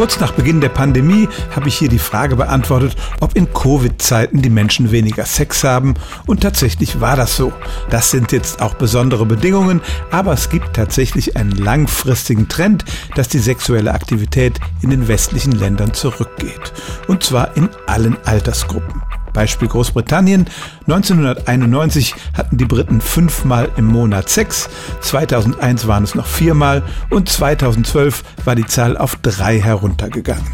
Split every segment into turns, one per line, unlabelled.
Kurz nach Beginn der Pandemie habe ich hier die Frage beantwortet, ob in Covid-Zeiten die Menschen weniger Sex haben. Und tatsächlich war das so. Das sind jetzt auch besondere Bedingungen, aber es gibt tatsächlich einen langfristigen Trend, dass die sexuelle Aktivität in den westlichen Ländern zurückgeht. Und zwar in allen Altersgruppen. Beispiel Großbritannien. 1991 hatten die Briten fünfmal im Monat Sex, 2001 waren es noch viermal und 2012 war die Zahl auf drei heruntergegangen.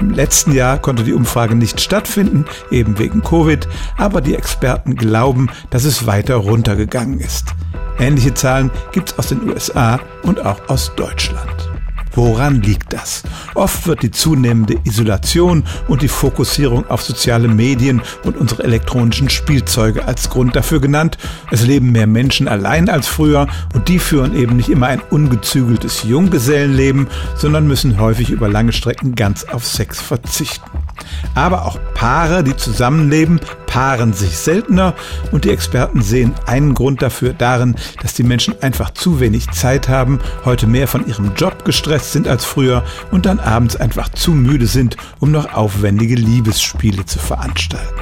Im letzten Jahr konnte die Umfrage nicht stattfinden, eben wegen Covid, aber die Experten glauben, dass es weiter runtergegangen ist. Ähnliche Zahlen gibt es aus den USA und auch aus Deutschland. Woran liegt das? Oft wird die zunehmende Isolation und die Fokussierung auf soziale Medien und unsere elektronischen Spielzeuge als Grund dafür genannt. Es leben mehr Menschen allein als früher und die führen eben nicht immer ein ungezügeltes Junggesellenleben, sondern müssen häufig über lange Strecken ganz auf Sex verzichten. Aber auch Paare, die zusammenleben, paaren sich seltener und die Experten sehen einen Grund dafür darin, dass die Menschen einfach zu wenig Zeit haben, heute mehr von ihrem Job gestresst sind als früher und dann abends einfach zu müde sind, um noch aufwendige Liebesspiele zu veranstalten.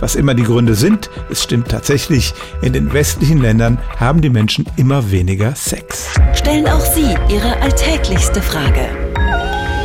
Was immer die Gründe sind, es stimmt tatsächlich, in den westlichen Ländern haben die Menschen immer weniger Sex.
Stellen auch Sie Ihre alltäglichste Frage